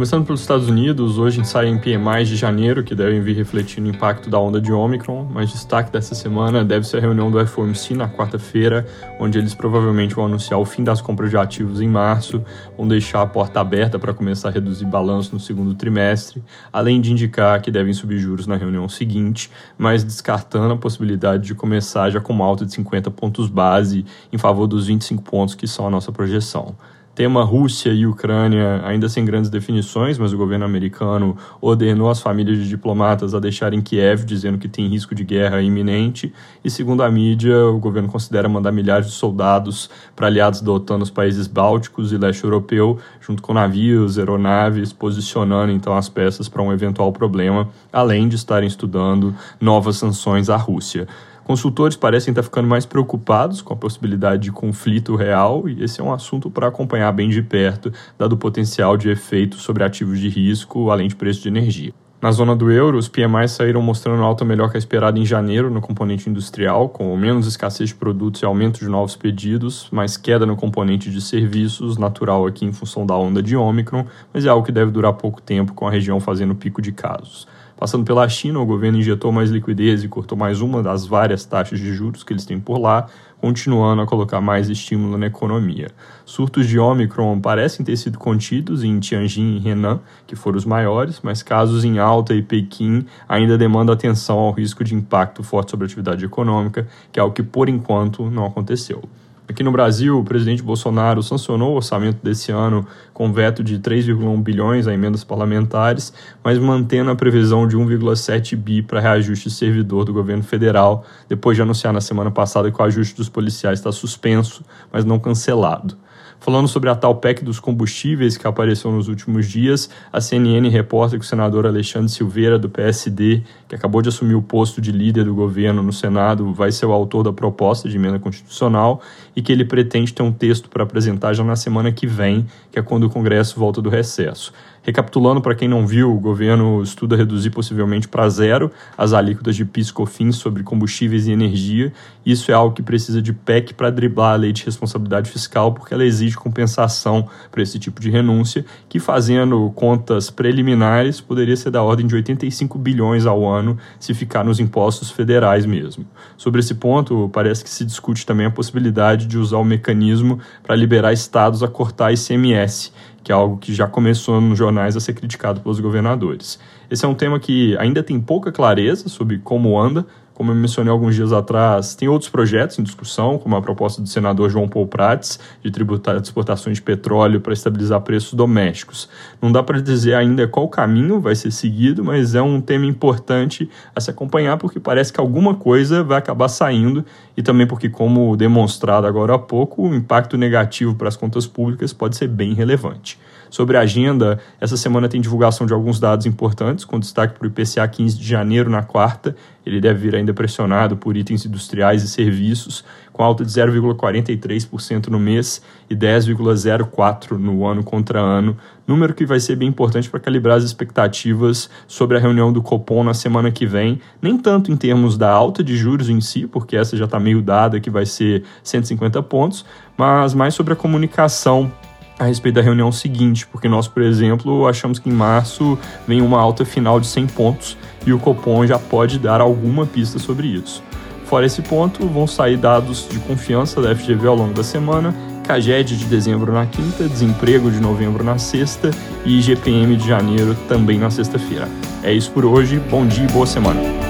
Começando pelos Estados Unidos, hoje saem PMIs de janeiro, que devem vir refletindo o impacto da onda de Omicron, mas destaque dessa semana deve ser a reunião do FOMC na quarta-feira, onde eles provavelmente vão anunciar o fim das compras de ativos em março, vão deixar a porta aberta para começar a reduzir balanço no segundo trimestre, além de indicar que devem subir juros na reunião seguinte, mas descartando a possibilidade de começar já com uma alta de 50 pontos base em favor dos 25 pontos que são a nossa projeção. Tema Rússia e Ucrânia ainda sem grandes definições, mas o governo americano ordenou as famílias de diplomatas a deixarem Kiev, dizendo que tem risco de guerra iminente. E segundo a mídia, o governo considera mandar milhares de soldados para aliados da OTAN nos países bálticos e leste europeu, junto com navios, aeronaves, posicionando então as peças para um eventual problema, além de estarem estudando novas sanções à Rússia. Consultores parecem estar ficando mais preocupados com a possibilidade de conflito real, e esse é um assunto para acompanhar bem de perto, dado o potencial de efeito sobre ativos de risco, além de preço de energia. Na zona do euro, os PMIs saíram mostrando alta melhor que a esperada em janeiro no componente industrial, com menos escassez de produtos e aumento de novos pedidos, mas queda no componente de serviços, natural aqui em função da onda de Ômicron, mas é algo que deve durar pouco tempo, com a região fazendo pico de casos. Passando pela China, o governo injetou mais liquidez e cortou mais uma das várias taxas de juros que eles têm por lá, continuando a colocar mais estímulo na economia. Surtos de Omicron parecem ter sido contidos em Tianjin e Henan, que foram os maiores, mas casos em Alta e Pequim ainda demandam atenção ao risco de impacto forte sobre a atividade econômica, que é o que por enquanto não aconteceu. Aqui no Brasil, o presidente Bolsonaro sancionou o orçamento desse ano com veto de 3,1 bilhões a emendas parlamentares, mas mantendo a previsão de 1,7 bi para reajuste servidor do governo federal, depois de anunciar na semana passada que o ajuste dos policiais está suspenso, mas não cancelado. Falando sobre a tal PEC dos combustíveis que apareceu nos últimos dias, a CNN reporta que o senador Alexandre Silveira, do PSD, que acabou de assumir o posto de líder do governo no Senado, vai ser o autor da proposta de emenda constitucional e que ele pretende ter um texto para apresentar já na semana que vem, que é quando o Congresso volta do recesso. Recapitulando, para quem não viu, o governo estuda reduzir possivelmente para zero as alíquotas de PIS COFINS sobre combustíveis e energia. Isso é algo que precisa de PEC para driblar a lei de responsabilidade fiscal, porque ela exige compensação para esse tipo de renúncia, que fazendo contas preliminares poderia ser da ordem de 85 bilhões ao ano se ficar nos impostos federais mesmo. Sobre esse ponto, parece que se discute também a possibilidade de usar o mecanismo para liberar estados a cortar ICMS que é algo que já começou nos jornais a ser criticado pelos governadores. Esse é um tema que ainda tem pouca clareza sobre como anda, como eu mencionei alguns dias atrás, tem outros projetos em discussão, como a proposta do senador João Paul Prats de tributar exportações de petróleo para estabilizar preços domésticos. Não dá para dizer ainda qual caminho vai ser seguido, mas é um tema importante a se acompanhar porque parece que alguma coisa vai acabar saindo e também porque, como demonstrado agora há pouco, o impacto negativo para as contas públicas pode ser bem relevante. Sobre a agenda, essa semana tem divulgação de alguns dados importantes, com destaque para o IPCA 15 de janeiro na quarta. Ele deve vir ainda pressionado por itens industriais e serviços, com alta de 0,43% no mês e 10,04% no ano contra ano, número que vai ser bem importante para calibrar as expectativas sobre a reunião do Copom na semana que vem, nem tanto em termos da alta de juros em si, porque essa já está meio dada, que vai ser 150 pontos, mas mais sobre a comunicação a respeito da reunião seguinte, porque nós, por exemplo, achamos que em março vem uma alta final de 100 pontos e o Copom já pode dar alguma pista sobre isso. Fora esse ponto, vão sair dados de confiança da FGV ao longo da semana, CAGED de dezembro na quinta, desemprego de novembro na sexta e IGPM de janeiro também na sexta-feira. É isso por hoje, bom dia e boa semana.